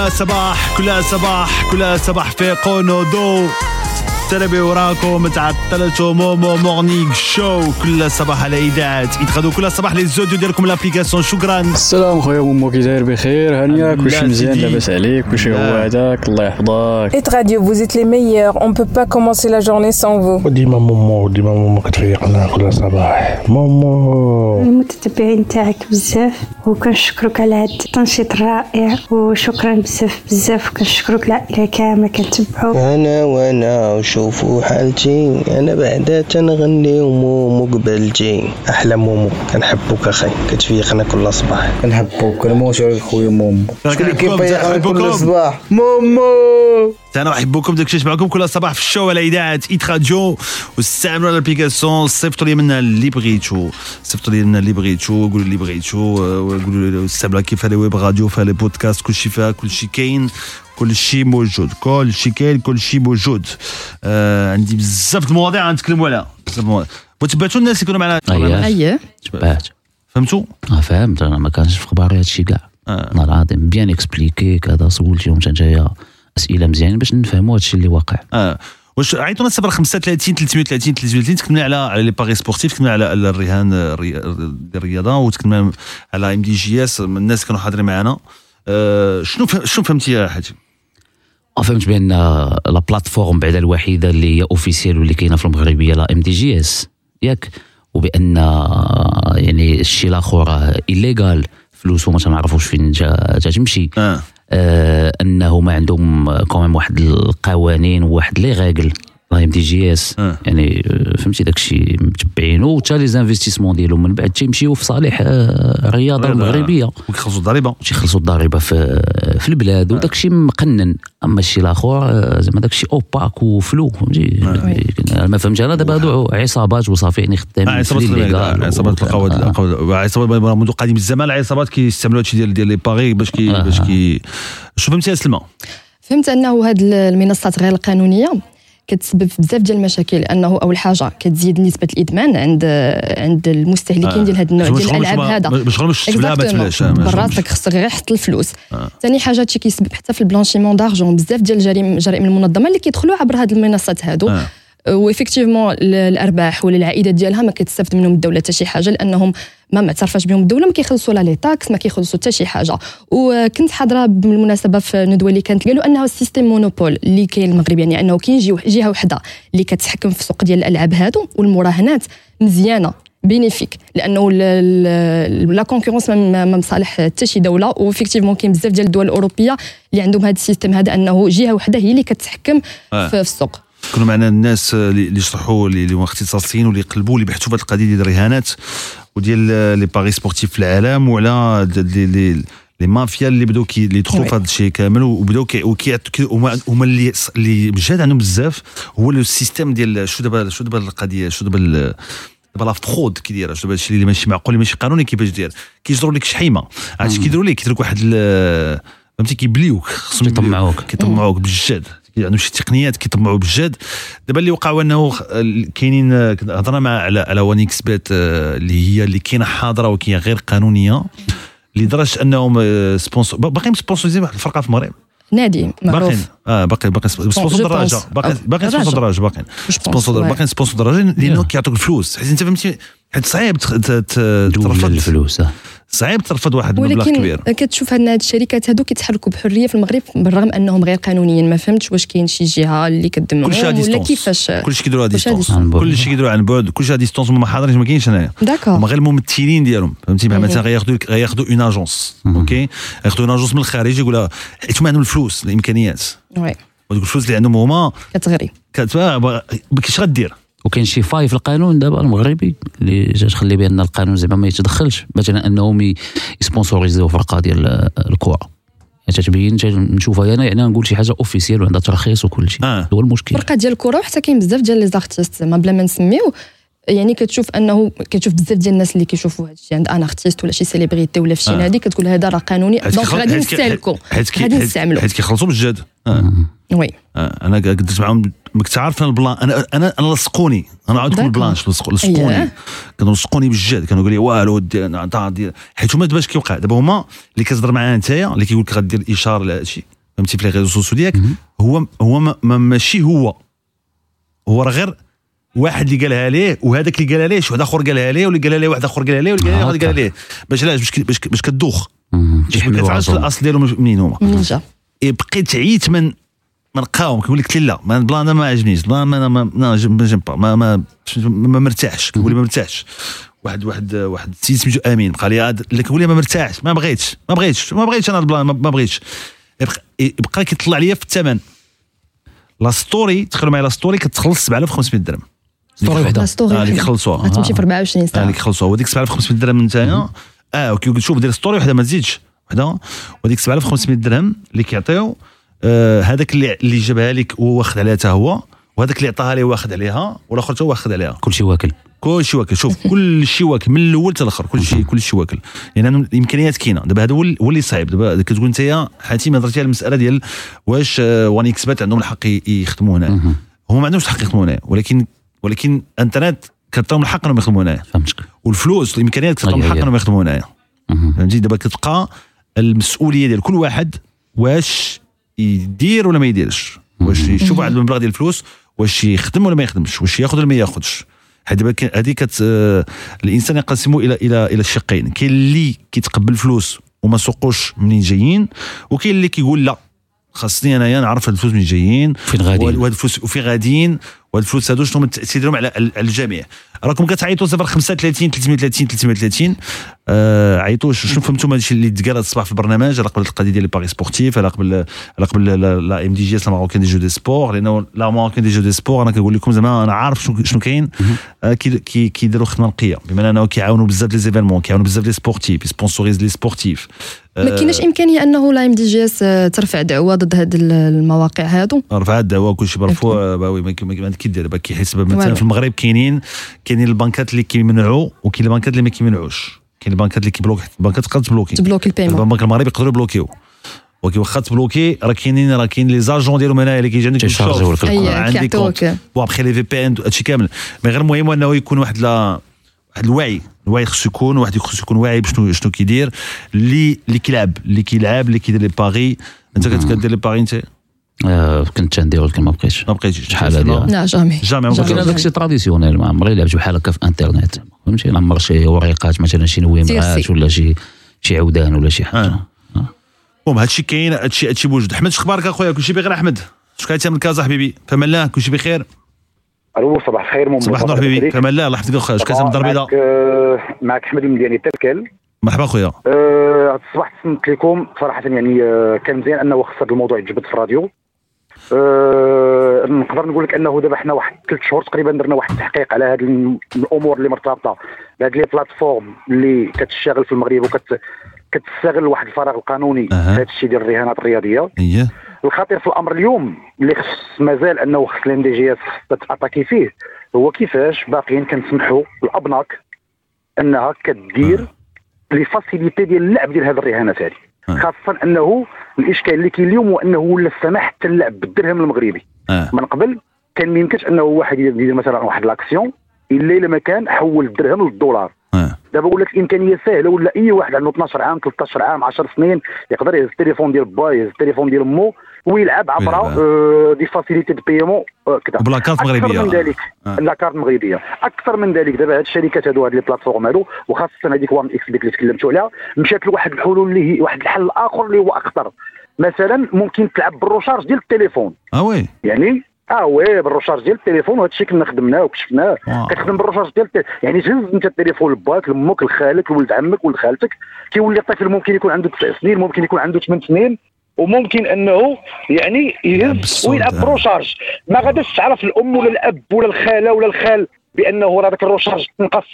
كو كو كل صباح كل صباح كل صباح في قونودو تربي وراكم تعطلتوا مومو مورنينغ شو كل صباح على إذاعة. يتغدوا كل صباح لي زوديو ديالكم لابليكاسيون شكرا. السلام خويا مومو كي داير بخير. هانيه الحمد كلشي مزيان. لاباس عليك كلشي هو هذاك الله يحفظك. Et Radio, vous êtes les meilleurs. On peut pas commencer la journée sans vous. وديما مومو ديما مومو كتفيقنا كل صباح. مومو. المتتبعين تاعك بزاف وكنشكرك على هذا التنشيط الرائع وشكرا بزاف بزاف. وكنشكرك العائله كامله كنتبعوك. أنا وأنا وشوفوا حالتي أنا بعدا تنغني ومومو قبلتي أحلى مومو كنحبوك أخي. كتفيقنا كل صباح. كنحبوك. كنموتو عليك خويا مومو. شكون اللي كنحبكم، كيفيقنا كل. صباح؟ مومو! أنا احبكم داك الشيء معكم كل صباح في ال show على إذاعة هيت راديو. واستعملوا ال application صيفطوا لي منها اللي بغيتو. صيفطوا لي منها اللي بغيتو قولوا اللي بغيتو آه، وقولوا لي استعملوا كيف les web radios فيها les podcasts كل شيء فيها كل شيء كاين كل شيء موجود كل شيء كاين كل شيء موجود. آه عندي بزاف د المواضيع غنتكلموا عليها بزاف د المواضيع. وتبعتوا الناس اللي كانوا معنا. اييه تبعت. فهمتوا؟ آه فهمت. أنا ما كانش في خباري هادشي كاع. والله العظيم bien expliqué كذا سولتيهم حتى نتايا. أسئلة مزيانين باش نفهموا هادشي اللي واقع. آه. واش عيطونا الصفر 35 330 330 تكلمنا على على les paris sportifs تكلمنا على الرهان الري- الرياضه وتكلمنا على إم دي جي إس الناس كانوا حاضرين معنا آه شنو شنو فهمتي يا حاتم؟ آه، فهمت بأن la plateforme بعدا الوحيدة اللي هي officielle واللي كاينة في المغرب هي la إم دي جي إس. ياك؟ وبأن آه، يعني الشيء الآخر illégal فلوسه ما تنعرفوش فين جا جا تمشي. آه. آه أنه ما عندهم quand même واحد القوانين وواحد لي la ام دي جي اس. يعني آه، فهمتي داك الشيء متبعينه وحتى les investissements ديالهم. من بعد تيمشيو في صالح آه، الرياضه المغربية. ويخلصوا الضريبة. تيخلصوا الضريبة في في البلاد. وداك الشيء مقنن. أما الشيء الآخر آه، زعما داك الشيء opaque و flou فهمتي؟ أنا ما فهمتش أنا. دابا هادو عصابات وصافي يعني آه، خدامين في عصابات عصابات القواد القواد- عصابات منذ قديم الزمان العصابات كيستعملوا هادشي ديال ديال les paris باش كي باش كي شو فهمتي يا سلمى؟ فهمت أنه هاد المنصات غير القانونية. كتسبب في بزاف ديال المشاكل لأنه أول حاجة كتزيد نسبة الإدمان عند عند المستهلكين آه. ديال هاد النوع ديال الألعاب هذا. تبلى ما. تبلاش، آه، براسك خصك غير حط الفلوس. ثاني حاجة هادشي كيسبب حتى في ال blanchiment d'argent بزاف ديال الجرائم الجرائم المنظمة اللي كيدخلوا عبر هاد المنصات هادو. و effectivement الأرباح ولا العائدات ديالها ما كتستافد منهم الدولة حتى شي حاجة لأنهم ما معترفاش بهم الدولة ما كيخلصوا لا les taxes ما كيخلصوا حتى شي حاجة. وكنت حاضرة بالمناسبة في ندوه اللي كانت قالوا أنه ال système monopole اللي كاين المغرب يعني أنه كاين جهه وحدة اللي كتحكم في السوق ديال الألعاب هادو والمراهنات مزيانة bénéfique لأنه la concurrence ما مصالح حتى شي دولة. و effectivement كاين بزاف ديال الدول الأوروبية اللي عندهم هذا ال système هذا أنه جهة وحدة هي اللي كتحكم آه. في السوق. كانوا معنا الناس اللي يشرحوا اللي اللي هما اختصاصيين واللي يقلبوا اللي بحثوا في هذه القضية ديال الرهانات. وديال les paris sportifs في العالم وعلى لي لي لي مافيا اللي بداو كي اللي دخلوا في هذا الشيء كامل وبداو كي وكي كي- هما هما اللي اللي مجهد عندهم بزاف هو ال système ديال شو دابا شو دابا القضية شو دابا دابا la fraude كي دايرة شو دابا الشيء اللي ماشي معقول اللي ماشي قانوني كيفاش داير. كيجروا لك شحيمة. عرفتي كيديروا لك كيديروا لك واحد فهمتي كيبليوك خصهم كيطمعوك. كيطمعوك بالجد عندهم شي تقنيات كيطمعوا بالجد دابا اللي وقع هو انه كاينين آه، هضرنا مع على على 1xBet آه، اللي هي اللي كاينة حاضرة وكاينة غير قانونية لدرجة أنهم آه، sponsors باقيين sponsorisين واحد الفرقة في المغرب نادي معروف باقيين آه باقي باقي sponsor دراجة. باقي آه، باقي. sponsor دراجة باقيين sponsor. باقيين sponsor دراجة لأنه كيعطوك الفلوس حيت أنت فهمتي حيت صعيب ترفض الفلوس آه. صعيب ترفض واحد المبلغ ولكن كبير. كتشوف ان هاد الشركات هادو كيتحركوا بحرية في المغرب بالرغم أنهم غير قانونيين. ما فهمتش واش كاين شي جهة اللي على ولا كيفاش؟ كلشي à distance. كلشي كيديروا عن بعد كلشي distance هما ما حاضرينش ما كاينش هنايا. d'accord. هما غير الممثلين ديالهم. فهمتي؟ بحال. مثلا غياخذوا غياخذوا une agence OK غياخذوا une agence من الخارج يقول حيت هما عندهم الفلوس الإمكانيات. oui. ودوك الفلوس اللي عندهم هما كتغري. كتبقى كيش غدير. وكاين شي faille في القانون دابا المغربي اللي جا تخلي بأن القانون زعما ما يتدخلش مثلا أنهم يsponsorisيو فرقه ديال الكره يعني تتبين نشوفها أنا يعني نقول شي حاجة officielle وعندها ترخيص وكل شيء. آه. هو المشكل فرقه ديال الكره وحتى كاين بزاف ديال les artistes زعما بلا ما نسميو. يعني كتشوف أنه كتشوف بزاف ديال الناس اللي كيشوفوا هذا الشيء عند un artiste ولا شي célébrité ولا في شي آه. نادي كتقول هذا راه قانوني donc غادي نستهلكوا غادي نستعملوا حيت كيخلصوا بالجد آه. oui. آه، أنا درت معاهم ما كنت عارف أنا ال plan أنا أنا أنا لصقوني أنا d'accord. ال plan لصق- لصقوني. كانوا لصقوني بالجد كانوا يقولوا لي والو حيت هما دابا اش كيوقع؟ دابا هما اللي كتهضر معاه نتايا اللي كيقول لك غدير إشارة لهذا الشيء. فهمتي؟ في les réseaux sociaux ديالك هو هو ما- ما- ماشي هو. هو راه غير واحد اللي قالها ليه وهذاك اللي قالها ليه شي واحد آخر قالها ليه واللي قالها ليه واحد آخر قالها ليه واللي قالها ليه واحد قالها ليه. باش علاش؟ باش باش باش كدوخ. باش ما كتعرفش الأصل ديالهم منين هما. إيه بقيت عييت من ما نلقاهم كيقول لك لا ما ال plan ما عجبنيش ال plan ما ما ما ما ما ما ما مرتاحش كيقول لي ما مرتاحش. واحد واحد واحد السيد سميتو آمين قال لي هاد- اللي كيقول لي ما مرتاحش ما بغيتش ما بغيتش ما بغيتش أنا ال plan ما ما بغيتش. يبقى, يبقى كيطلع لي في الثمن. la story تخيلوا معايا la story كتخلص 7500 درهم. story وحدة. لا story آه، اللي وحدة. كيخلصوها غتمشي في 24 آه ساعة. اللي كيخلصوها وديك 7500 درهم نتايا آه شوف دير story وحده ما تزيدش. وحده وديك 7500 درهم اللي كيعطيو آه هذاك اللي اللي جابها لك هو واخد عليها حتى هو. وهذاك اللي عطاها ليه واخد عليها. والآخر حتى هو واخد عليها. كلشي واكل. كل شيء واكل. شوف كل شيء واكل. من الأول حتى الآخر. كل شيء كل شيء واكل. يعني أنا الإمكانيات كاينة. دابا هذا هو ال- هو اللي صعيب. دابا كتقول انت حاتم هضرتي على المسألة ديال واش آه، وان إكس بيت عندهم الحق ي- يخدموا هنا. هما ما عندهمش الحق يخدموا هنا. ولكن ولكن انترنت كتعطيهم الحق انهم يخدموا هنايا. فهمتك والفلوس الإمكانيات كتعطيهم الحق أي. انهم يخدموا هنايا. فهمتي؟ دابا كتبقى المسؤولية ديال كل واحد واش يدير ولا ما يديرش. واش يشوف واحد المبلغ ديال الفلوس واش يخدم ولا ما يخدمش واش ياخذ ولا ما ياخذش. هذه كت آه، الإنسان ينقسم إلى إلى إلى الشقين. كاين اللي كيتقبل فلوس وما سوقوش منين جايين وكاين اللي كيقول لا خاصني أنايا نعرف هاد الفلوس منين جايين فين غاديين. وهاد الفلوس وفين غاديين وهاد الفلوس هادو شنو من التاثير ديالهم على الجميع. راكم كتعيطوا 035 330 330 آه عيطوا شنو فهمتوا؟ من هادشي اللي تقال الصباح في البرنامج على قبل القضية ديال paris sportifs على قبل على قبل لا- MDJS La Marocaine des Jeux et des Sports لأنه La Marocaine des Jeux et des Sports أنا كنقول لكم زعما أنا عارف شنو شنو كاين. آه، كي- كي- كيديروا خدمه نقيه بما أنه كيعاونوا بزاف les événements كيعاونوا بزاف les sportifs ي sponsoriser les sportifs ما كايناش إمكانية أنه لا ام دي جي اس ترفع دعوة ضد هاد المواقع هادو؟ رفع الدعوه كل شيء مرفوع باوي ما كي- ما كي دير دابا كيحس مثلا. في المغرب كاينين كاينين البنكات اللي كيمنعوا وكاين البنكات اللي ما كيمنعوش. كاين البنكات اللي كيبلوك البنكات تقدر تبلوكي. تبلوكي البيمون البنك المغربي يقدروا يبلوكيو. ولكن واخا تبلوكي راه كاينين راه كاين لي زاجون ديالهم هنايا اللي كيجي عندك تيشارجيو لك عندي. كونت وأبخي لي في بي ان هادشي كامل. مي غير المهم أنه يكون واحد لا واحد الوعي. الوعي خصو يكون واحد خصو يكون واعي بشنو شنو كيدير. اللي اللي كيلعب. اللي كيلعب اللي كيدير لي باغي أنت كدير لي باغي أنت؟ كنت تندير ولكن ما بقيتش. ما بقيتيش شحال هذه؟ لا جامي. جامي ولكن هذاك الشيء تراديسيونيل ما عمري لعبت بحال هكا في انترنت فهمتي؟ نعمر شي وريقات مثلا شي نويمات. ولا شي شي عودان ولا شي حاجة. المهم هادشي كاين هادشي هادشي بوجود أحمد أخبارك أخويا؟ كلشي بخير أحمد؟ شكون انت من كازا حبيبي؟ فما الله كلشي بخير؟ ألو صباح الخير مو صباح النور حبيبي. فما الله الله يحفظك. اخويا شكون من الدار البيضاء معك آه، أحمد المدياني تركل مرحبا أخويا. آه، هاد الصباح تصنت لكم صراحة يعني آه، كان مزيان أنه خص هذا الموضوع يتجبد في الراديو. آه، نقدر نقول لك أنه دابا حنا واحد ثلاث شهور تقريبا درنا واحد التحقيق على هذه الأمور اللي مرتبطة بهذه لي بلاتفورم اللي كتشتغل في المغرب وكت كتستغل واحد الفراغ القانوني في هذا الشيء ديال الرهانات الرياضية. اييه الخطير في الأمر اليوم اللي خص مازال أنه خص ال MDJS ت attaquer فيه هو كيفاش باقيين كنسمحوا الابناك أنها كدير les facilités ديال اللعب ديال هذه الرهانات هذه خاصة أنه الإشكال اللي كاين اليوم هو أنه ولا السماح حتى اللعب بالدرهم المغربي. آه. من قبل كان ما يمكنش أنه واحد يدير مثلا واحد l'action إلا إلا ما كان حول الدرهم للدولار. دابا ولات الامكانيه سهلة ولا أي واحد عنده 12 عام 13 عام 10 سنين يقدر يهز التليفون ديال با يهز التليفون ديال مو ويلعب عبر آه des facilités de paiement آه كذا وب la carte أكثر مغربية. من ذلك آه. la carte مغربية. أكثر من ذلك دابا هاد الشركات هادو هاد les plateformes هادو وخاصة هذيك وان إكس بيت اللي تكلمتوا عليها مشات لواحد الحلول اللي هي واحد الحل آخر اللي هو أخطر. مثلا ممكن تلعب بال recharge ديال التليفون. آه oui. يعني؟ آه oui بال recharge ديال التليفون وهذا الشيء كنا خدمناه وكشفناه. كتخدم بال recharge ديال التل... يعني تهز انت التليفون لباك لأمك لخالك لولد عمك ولد خالتك كيولي الطفل ممكن يكون عنده تسع سنين ممكن يكون عنده ثمان سنين. وممكن أنه يعني يهز ويلعب آه. ب recharge ما غاداش تعرف الأم ولا الأب ولا الخالة ولا الخال بأنه راه ذاك ال recharge تنقص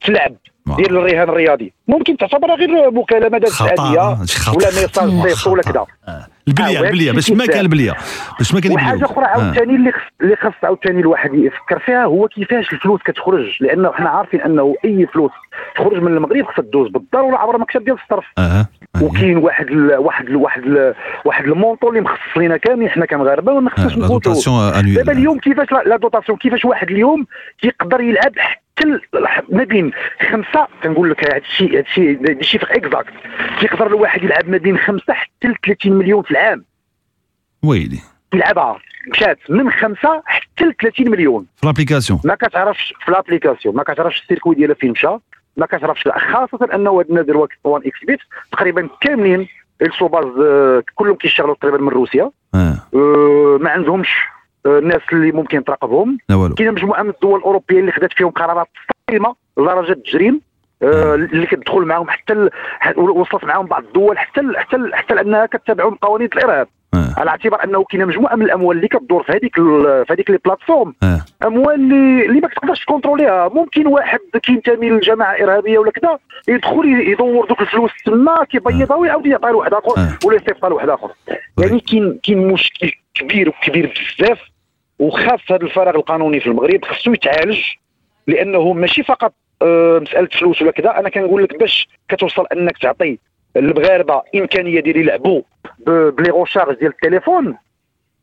في لعب ديال الرهان الرياضي. ممكن تعتبرها غير مكالمات خطأ عاديه آه، ولا message صيفط ولا كذا. البلية آه، البلية. باش ما كان. البلية. باش ما كان وحاجه البلية. أخرى عاوتاني اللي خص اللي خص عاوتاني الواحد يفكر فيها هو كيفاش الفلوس كتخرج. لأنه حنا عارفين أنه أي فلوس تخرج من المغرب خصها تدوز بالضروره عبر مكتب ديال الصرف. آه وكاين واحد ال واحد ال واحد ال واحد ال montant اللي مخصص لينا كاملين حنا كمغاربة وما خصناش نفوتوا dotation annuelle دابا اليوم كيفاش لا, dotation كيفاش واحد اليوم كيقدر يلعب حتى ما بين خمسة كنقول لك هذا الشيء هذا الشيء chiffre exact كيقدر الواحد يلعب ما بين خمسة حتى ل 30 مليون في العام. ويلي. يلعبها. مشات من خمسة حتى ل 30 مليون. في l'application ما كتعرفش في l'application ما كتعرفش ال circuit ديالها فين مشى. ما كتعرفش خاصة أنه هاد هادي وان إكس بيت تقريبا كاملين ال sous-bases آه، كلهم كيشتغلوا تقريبا من روسيا. آه. آه، ما عندهمش آه، الناس اللي ممكن تراقبهم. كاينة مجموعة من الدول الأوروبية اللي خدات فيهم قرارات صارمه لدرجة التجريم آه، اللي كتدخل معاهم حتى وصلت معاهم بعض الدول حتى ال- حتى ال- حتى لأنها كتبعهم قوانين الإرهاب. على اعتبار أنه كاينة مجموعة من الأموال اللي كتدور في هذيك في هذيك لي بلاتفورم. أموال اللي اللي ما كتقدرش تكونتروليها. ممكن واحد كينتمي لجماعة إرهابية ولا كذا يدخل يدور دوك الفلوس تما كيبيضها ويعاود يعطيها لواحد آخر ولا يصيفطها لواحد آخر. يعني كاين كاين مشكل كبير وكبير بزاف وخاص هذا الفراغ القانوني في المغرب خصو يتعالج لأنه ماشي فقط آه، مسألة فلوس ولا كذا. أنا كنقول لك باش كتوصل أنك تعطي المغاربه إمكانية ديال يلعبوا بلي غوشارج ديال التليفون.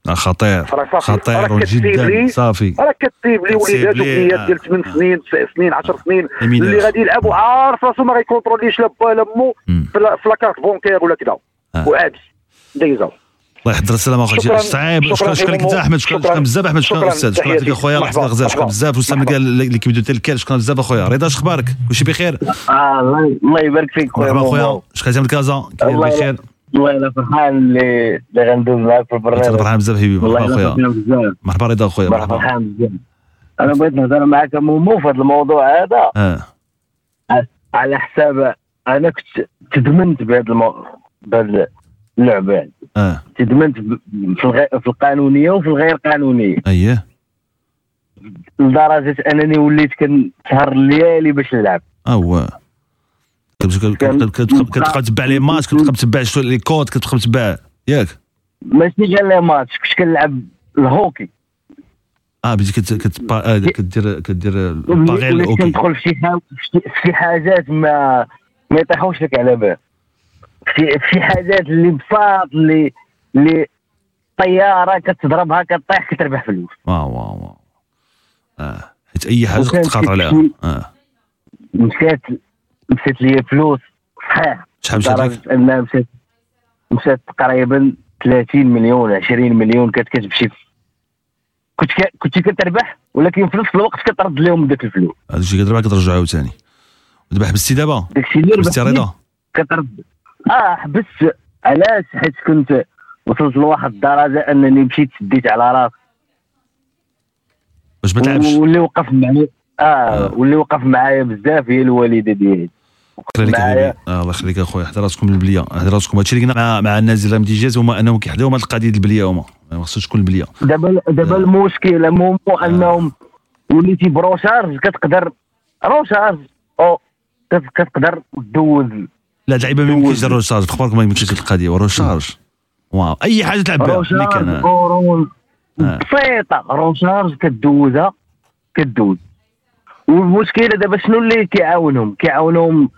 آه، خطير خطير جدا صافي. راه كتسيب لي وليدات لي، وبنيات آه. ديال 8 سنين 9 سنين 10 سنين. اللي غادي يلعبوا. عارف راسو ما غيكونتروليش لا با لا مو في لاكارت بونكير ولا كذا. وعادي. دايزه الله يحضر السلامه اخويا شكراً. صعيب شكراً شكرا لك. انت أحمد شكرا بزاف. أحمد شكرا. أستاذ شكرا لك. اخويا الله يحفظك. بزاف. شكرا. بزاف وسام اللي كيبدو تلكال شكرا بزاف اخويا رضا اش أخبارك؟ كلشي بخير؟ آه الله الله يبارك فيك خويا مرحبا. اخويا شكرا من كازا بخير. والله أنا فرحان اللي اللي غندوز معاك في البرنامج. فرحان بزاف حبيبي. مرحبا اخويا مرحبا رضا اخويا مرحبا. مرحبا فرحان بزاف. أنا بغيت نهضر معاك مومو في هذا الموضوع هذا. آه. على حساب أنا كنت تدمنت بهذا المو... اللعبه يعني آه. تدمنت في الغير في القانونية وفي الغير قانونية. اييه لدرجة أنني وليت كنسهر الليالي باش نلعب. هو كتبقى تتبع les matchs كتبقى تتبع les cotes كتبقى تتبع ياك. ماشي غير les matchs. كنت كنلعب الهوكي. آه بديت كت كت آه، كدير كدير الباغي وليت OK كندخل في شي حاجات ما ما يطيحوش لك على بال. في في حاجات اللي بساط اللي اللي طيارة كتضربها كطيح كتربح فلوس واو واو واو. آه. حيت أي حاجة وكان تخاطر عليها. آه. مشات مشات لي فلوس. صحيح. شحال مشات لك؟ أنها مشات مشات تقريبا 30 مليون 20 مليون كانت كتمشي كنت كنت كتربح ولكن في نفس الوقت كترد لهم داك الفلوس. هذا الشيء كتربح كترجعو عاوتاني ودابا حبستي دابا داكشي اللي حبستي ربحت رضا كترد. أه حبست علاش؟ حيت كنت وصلت لواحد الدرجة أنني مشيت شديت على راسي. باش ما تلعبش واللي وقف معايا أه واللي وقف معايا بزاف هي الوالدة ديالي. آه الله يخليك اخويا حتى راسكم البلية. حتى راسكم هادشي اللي قلنا مع, مع الناس ديال الامتجاز هما أنهم كيحداو هاد القضية البلية هما. ما خصوش تكون البلية. دابا دابا المشكل مو أنهم وليتي بروشارج كتقدر روشارج. أو كت- كتقدر دوز لا اللعيبه ما يمكنش يديروا روشارج في اخباركم ما يمكنش القضية. وروشارج واو أي حاجة تلعب بها روشارج اورون بسيطة. روشارج كدوزها كدوز. والمشكلة دابا شنو اللي كيعاونهم؟ كيعاونهم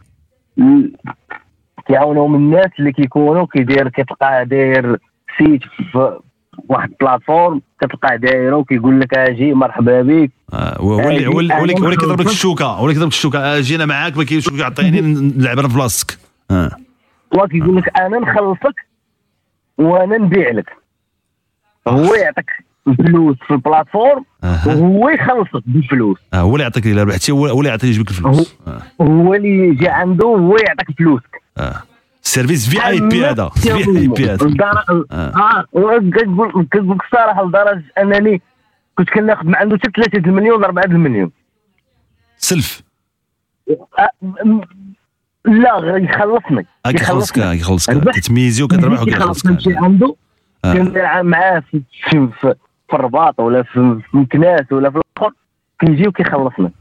كيعاونهم الناس اللي كيكونوا كيدير كتلقاه داير سيت في واحد البلاتفورم كتلقاه دايره وكيقول لك أجي مرحبا بك. آه، اللي هو اللي كيضرب لك الشوكة هو اللي كيضرب لك الشوكة. آه، جينا معاك ما كاينش شوكة عطيني نلعب أنا في بلاصتك آه وكيقول لك أنا نخلصك وأنا نبيع لك. هو يعطيك الفلوس في ال plateforme وهو يخلصك بالفلوس. آه، هو اللي يعطيك الا ربحتي هو اللي يعطيك يجيب لك الفلوس آه. هو اللي يجي عنده هو يعطيك فلوسك. آه. سيرفيس في آي بي هذا. في آي بي هذا. آه. وكنقول كنقول لك الصراحة لدرجة أنني كنت كناخذ من عنده حتى 3 المليون 4 المليون سلف. آه، لا يخلصني. آه، كيخلصك آه، كيخلصك ربح. كتميزي وكتربح يخلص وكيخلصك نمشي عنده آه. كنلعب معاه في, في, في, في الرباط ولا في, مكناس ولا في الأخر. كيجي وكيخلصنا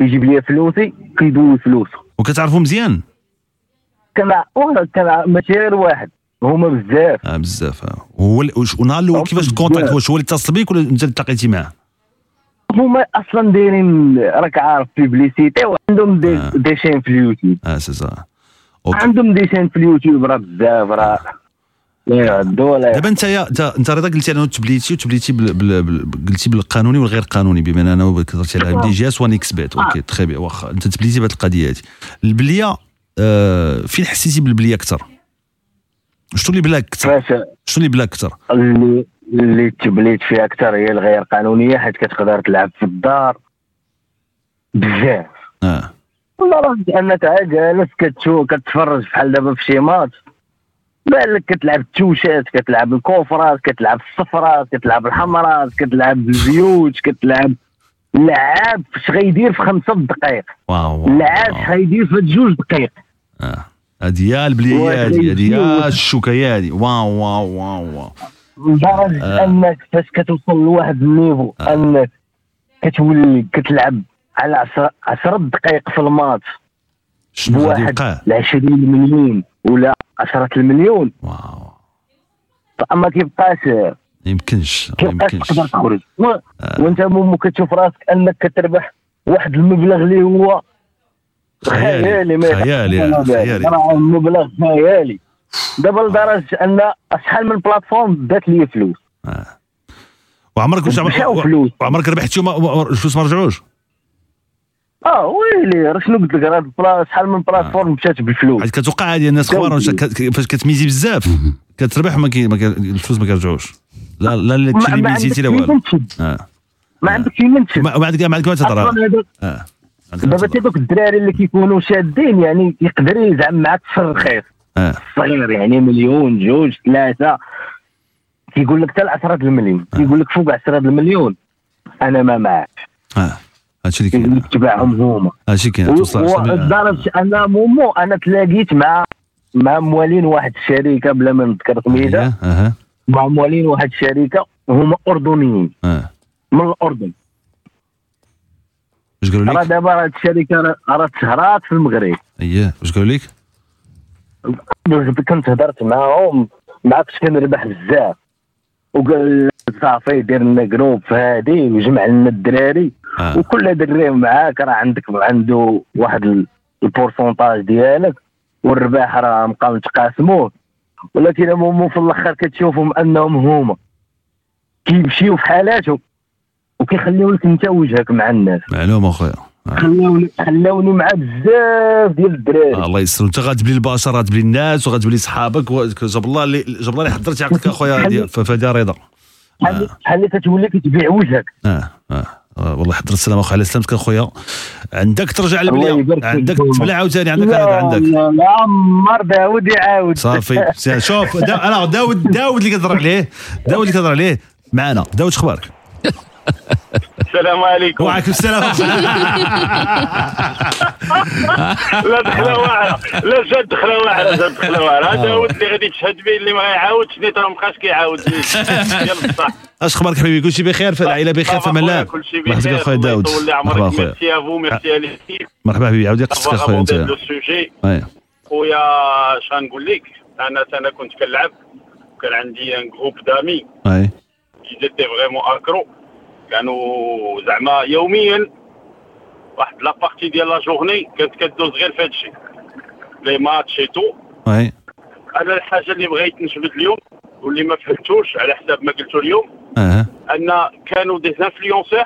يجيب لي فلوسي كيدوز فلوسه. وكتعرفوا مزيان؟ واه، كان ماشي غير واحد. هما بزاف. آه بزاف آه. هو ونهار الأول كيفاش ال contact واش هو اللي اتصل بك ولا انت اللي تلاقيتي معاه؟ هما أصلا دايرين راك عارف publicité وعندهم des, des chaînes في اليوتيوب. آه c'est ça. عندهم des chaînes في اليوتيوب راه بزاف راه دابا انت يا انت رضا قلتي انه تبليتي وتبليتي. قلتي بالقانوني والغير قانوني بما انه كثرتي على دي جي إس وان إكس بيت أوكي تخي بي. واخا انت تبليتي بهذه القضية هذه البلية آه فين حسيتي بالبلية أكثر؟ شنو اللي بلاك أكثر؟ شنو اللي بلاك أكثر؟ اللي تبليت فيها أكثر هي الغير قانونية حيت كتقدر تلعب في الدار بزاف. آه. والله راه أنك جالس كتشوف كتفرج بحال دابا في شي ماتش. بان لك كتلعب التوشات كتلعب الكوفرات كتلعب الصفرات كتلعب الحمرات كتلعب الزيوج كتلعب اللعاب اش غيدير في خمسة دقائق واو اللعاب اش غيدير في جوج دقائق هذه يا البلية واحد هذه هذه يا يجي- الشوكه هذه واو واو واو واو. لدرجة آه. أنك فاش كتوصل لواحد ال niveau أنك كتولي كتلعب على 10 10 دقائق في الماتش شنو غادي يوقع ل 20 مليون ولا 10 المليون واو فما كيبقاش يمكنش كيبقاش تقدر تخرج و- وأنت مو كتشوف راسك أنك كتربح واحد المبلغ اللي هو خيالي. خيالي خيالي، آه،. خيالي. راه مبلغ خيالي دابا لدرجة أن شحال من بلاتفورم دات لي فلوس. وعمرك واش عمرك. وعمرك وما- وما- الفلوس ما رجعوش؟ آه ويلي راه شنو قلت لك راه شحال من بلاتفورم مشات بالفلوس كتوقع هذه الناس كبار فاش كتميزي بزاف كتربح ما الفلوس ما كيرجعوش لا لا اللي ما ميزيتي لا والو. آه. ما عندك فين تشد ما عندك ما عندك ما تهضر دابا. هذوك الدراري اللي كيكونوا شادين يعني يقدر يزعم معاك في الرخيص صغير يعني مليون جوج ثلاثة. كيقول لك حتى 10 المليون. كيقول لك فوق 10 المليون. أنا ما معك آه. هادشي اللي كاين. تبعهم هما. هادشي كاين. لدرجه أنا مومو أنا تلاقيت مع مع موالين واحد الشركة بلا ما نذكر سميتها أها. مع موالين واحد الشركة هما أردنيين. آه. من الأردن. واش قالوا راه لك دابا راه الشركة راه- راه تشهرات في المغرب. اييه واش قالوا لك؟ كنت هضرت معاهم ما عرفتش كنربح بزاف. وقال صافي دير لنا groupe في هادي وجمع لنا الدراري. آه. وكل دري معاك راه عندك عنده واحد ال- ال pourcentage ديالك. والرباح راه نبقاو نتقاسموه ولكن هما في الأخر كتشوفهم أنهم هما. كيمشيو في حالاتهم. وكيخليو لك انت وجهك مع الناس. معلومه أخويا. خلاوني خلاوني مع بزاف ديال الدراري. آه، الله يستر انت غتبلي البشر غتبلي الناس وغتبلي صحابك جاب الله اللي جاب الله اللي حضرتي عقلك أخويا ديال- ف- فدار رضا. بحال اللي كتولي كتبيع وجهك. آه آه. آه، والله حضر السلامه أخويا على سلامتك أخويا. عندك ترجع يبارك عندك. تبلع عاوتاني؟ عندك لا هذا عندك؟ لا عمر داود يعاود. صافي. شوف دا أنا داود داود اللي كتهضر عليه. داود اللي كتهضر عليه. معنا. داود شخبارك السلام عليكم. وعليكم السلام. لا دخله واعرة. لا جات دخله واعرة جات دخله واعرة. هذا هو اللي غادي تشهد به اللي ما يعاودش نيت راه مابقاش كيعاود. يلا بصح اش أخبارك حبيبي؟ كلشي بخير؟ في العائله بخير في الله كلشي بخير. اخويا يطول مرحبا اخويا merci à vous merci مرحبا حبيبي عاودي قصتك اخويا انت. خويا اش غنقول لك؟ أنا أنا كنت كنلعب. كان عندي un groupe d'amis qui étaient vraiment accros. كانوا زعما يوميا واحد la partie ديال la journée كانت كدوز غير في هادشي. les matchs et tout. oui. أنا الحاجة اللي بغيت نجبد اليوم واللي ما فهمتوش على حساب ما قلتو اليوم آه أن كانوا des influenceurs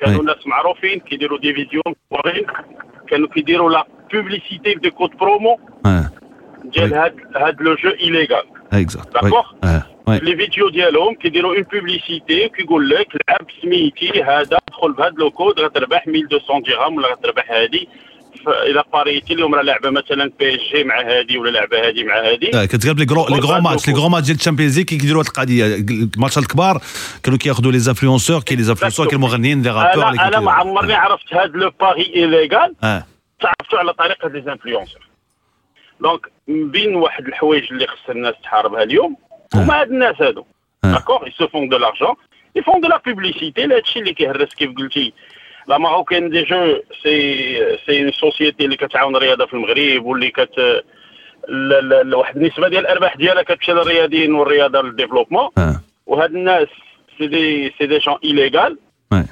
كانوا. ناس معروفين كيديروا des vidéos مصورين كانوا كيديروا la publicité des codes promo آه ديال هاد هاد le jeu illégal exact d'accord آه les vidéos ديالهم كيديروا une publicité كيقول لك لعب سميتي هذا دخل بهذا le code غتربح 1200 درهم ولا غتربح هذه إلى باريتي اليوم راه لعبه مثلا PSG مع هذه ولا لعبه هذه مع هذه كتقلب les les gros matchs les gros matchs ديال ال Champions League كيديروا هاد القضية الماتشات الكبار كانوا كياخذوا les influenceurs كاين les influenceurs كاين المغنيين les rappeurs أنا أنا ما عمرني عرفت هذا le pari illégal تعرفتو على طريقه les influenceurs donc من بين واحد الحوايج اللي خص الناس تحاربها اليوم هما هاد الناس هادو d'accord ils se font de l'argent ils font de la publicité لهادشي اللي كيهرس كيف قلتي La Marocaine des Jeux c'est c'est une société اللي كتعاون الرياضه في المغرب واللي كت واحد النسبة ديال الارباح ديالها كتمشي للرياضيين والرياضه لل développement وهاد الناس c'est des c'est des gens illégal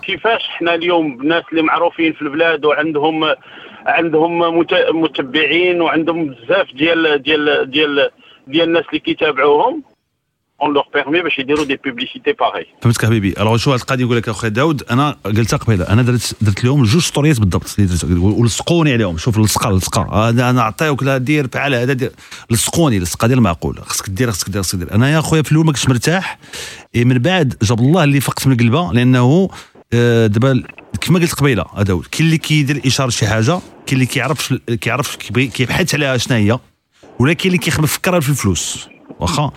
كيفاش حنا اليوم بناس اللي معروفين في البلاد وعندهم عندهم مت- متبعين وعندهم بزاف ديال ديال ديال ديال الناس اللي كيتابعوهم on leur permet باش يديروا des publicités باغي فهمتك حبيبي. الوغ شو هاد القضية يقول لك اخويا داود؟ أنا قلتها قبيله أنا درت درت لهم جوج ستوريات بالضبط. ولصقوني عليهم. شوف لصقة لصقة. أنا أنا عطيوك لا دير بحال هذا دير. لصقوني لصقة ديال المعقول خصك دير خصك دير خصك دير. أنا يا خويا في الأول ما كنتش مرتاح. من بعد جاب الله اللي فقت من القلبه لأنه آه، دابا كما قلت قبيلة آه، داود. كاين اللي كيدير إشارة شي حاجة كاين اللي كيعرف كيعرف كيبحث عليها شنو هي ولا كاين اللي كيفكرها في الفلوس. واخا؟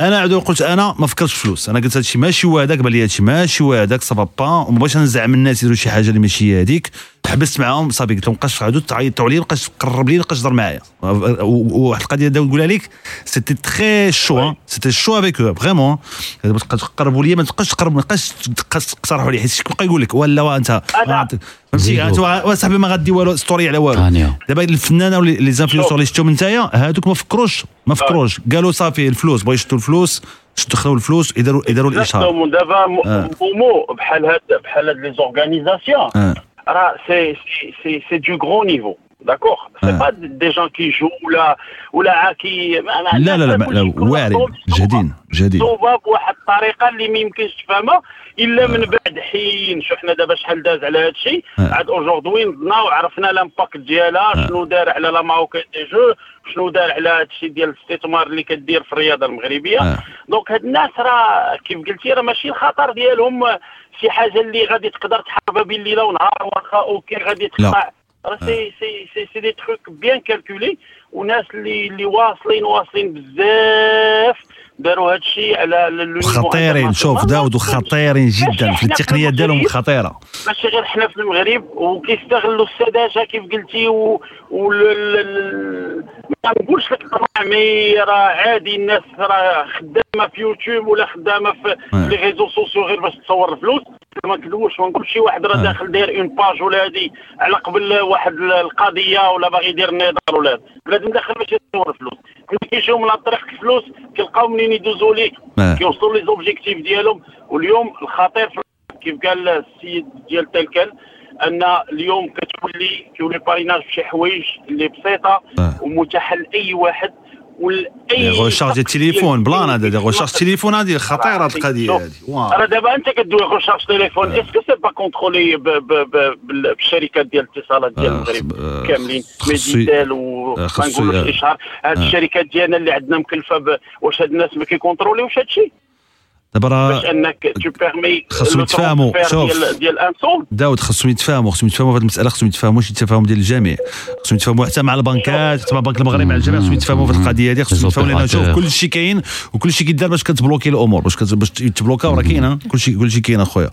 أنا عاد قلت أنا ما فكرتش فلوس أنا قلت هادشي ماشي هو هذاك بان لي هادشي ماشي هو هذاك صافا با. بغيتش نزعم الناس يديروا شي حاجة اللي ماشي هي هذيك حبست معاهم صافي قلت لهم مابقاش عادوا تعيطوا عليا مابقاش تقرب لي مابقاش تهضر معايا وواحد القضية داود نقولها لك c'était très chaud c'était chaud avec vraiment تبقاش تقربوا لي ما تبقاش تقرب ما تبقاش تقترحوا لي حيت شكون بقى يقول لك ولا انت فهمتي. انت صاحبي ما غادي والو story على والو. دابا الفنانه ولا les influenceurs اللي شفتهم نتايا هادوك ما فكروش ما فكروش قالوا صافي الفلوس بغاو يشدوا الفلوس دخلوا الفلوس يديروا يديروا الاشهار. دابا آه. مومو بحال هاد بحال هاد les organisations آه. راه c'est c'est c'est c'est de gros niveau d'accord c'est pas des gens qui jouent ولا ولا عاكي ما- ما- لا لا لا, الناس لا كلشي كلها واعرين صوب- جادين جادين صوبه بواحد الطريقة اللي ما يمكنش تفهمها إلا من بعد حين شو حنا دابا شحال داز على هذا الشيء. آه. عاد aujourd'hui نضنا وعرفنا l'impact ديالها شنو دار على La Marocaine des Jeux شنو دار على هذا الشيء ديال الاستثمار اللي كدير في الرياضة المغربية. آه. donc هاد الناس راه كيف قلتي راه ماشي الخطر ديالهم شي حاجة اللي غادي تقدر تحاربها بين الليلة ونهار واخا OK غادي. تقطع راه c'est c'est c'est c'est des trucs bien calculés وناس اللي اللي واصلين واصلين بزاف. داروا هاد الشيء على خطيرين شوف داود وخطيرين جدا في التقنيات ديالهم خطيرة ماشي غير حنا في المغرب وكيستغلوا السذاجه كيف قلتي و, و ل- ما نقولش لك mais راه عادي الناس راه خدامة في يوتيوب ولا خدامة في آه. les réseaux sociaux غير باش تصور الفلوس ما نكذبوش ما نقولش شي واحد راه آه. داخل داير une page ولا هادي على قبل واحد القضية ولا باغي يدير نظر ولا. بنادم داخل باش يصور كيجيو من طريق الفلوس كيلقاو منين يدوزوا ليك. آه. كيوصلوا les objectifs ديالهم. واليوم الخطير كيف قال السيد ديال TelQuel أن اليوم كتولي كيولي parrainage بشي حوايج اللي بسيطة ومتاحة لأي واحد ولا les recharges ديال التليفون بلان هذا recharge التليفون هذه خطيره القضية هذه. راه دابا أنت كدوي recharge تليفون est-ce que c'est pas contrôlé بالشركات ديال الاتصالات ديال المغرب كاملين خصو- Méditel آه، وما خصو- نقولوش آه. اشهار هاد آه. الشركات ديالنا اللي عندنا مكلفة واش هاد الناس ما كيكونتروليوش هاد الشيء دابا باش راه انك خاصهم يتفاهموا. شوف. ديال ديال un seul داود خاصهم يتفاهموا خاصهم يتفاهموا في هذه المسألة خاصهم يتفاهموا شي تفاهم ديال الجميع. خاصهم يتفاهموا حتى مع البنكات حتى مع البنك المغربي مع الجميع خاصهم يتفاهموا في القضية هذه خاصهم يتفاهموا لأن شوف كل شيء كاين وكل شيء كيدار باش كتبلوكي الأمور باش كت- باش يتبلوكاو راه كاين كل شيء كل شيء كاين أخويا.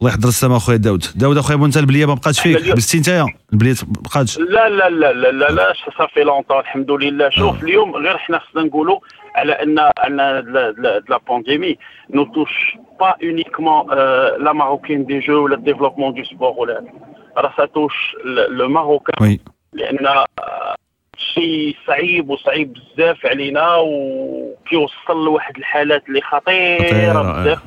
الله يحضر السما أخويا داود. داود أخويا أنت البلية ما بقاتش فيك؟ بستي نتايا البلية ما بقاتش. لا لا لا لا لا لا صافي longtemps الحمد لله. شوف اليوم غير حنا خصنا نقولوا على ان ان la- pandémie ne touche pas uniquement La Marocaine des Jeux ولا ال développement du sport ولا راه ça touche le Marocain oui لأن شيء صعيب وصعيب بزاف علينا وكيوصل لواحد الحالات اللي خطيره بزاف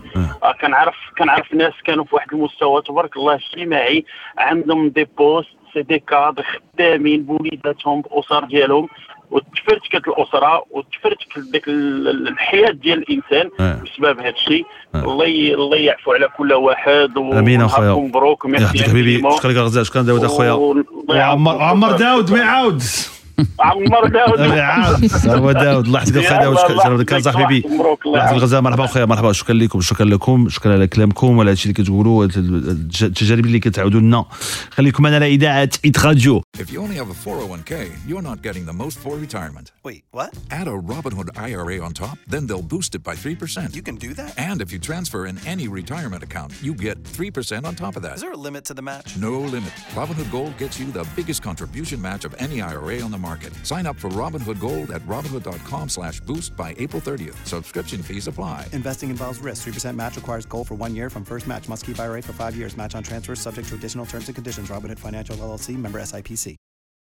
كنعرف كنعرف ناس كانوا في واحد المستوى تبارك الله اجتماعي عندهم des postes c'est des cadres خدامين بوليداتهم باسر ديالهم وتفرتكت الأسرة وتفرتك ديك ال- الحياة ديال الإنسان آه. بسبب هذا الشيء. الله ي- الله يعفو على كل واحد آمين أخويا. مبروك. ميرسي يحفظك حبيبي. شكرا لك غزال شكرا داود أخويا. وعمر. عمر داود ما يعاود عمر داود هو داود الله يحفظك اخويا داود شكرا لك صاحبي بي الله يحفظك. غزال مرحبا اخويا مرحبا شكرا لكم شكرا لكم شكرا على كلامكم وعلى هادشي اللي كتقولوا التجارب اللي كتعاودوا لنا خليكم معنا على اذاعه ايت راديو If you only have a 401k, you're not getting the most for retirement. Wait, what? Add a Robinhood IRA on top, then they'll boost it by 3%. You can do that? And if you transfer in any retirement account, you get 3% on top of that. Is there a limit to the match? No limit. Robinhood Gold gets you the biggest contribution match of any IRA on the market. Sign up for Robinhood Gold at Robinhood.com slash boost by April 30th. Subscription fees apply. Investing involves risk. 3% match requires gold for one year from first match. Must keep IRA for five years. Match on transfers subject to additional terms and conditions. Robinhood Financial LLC member SIPC.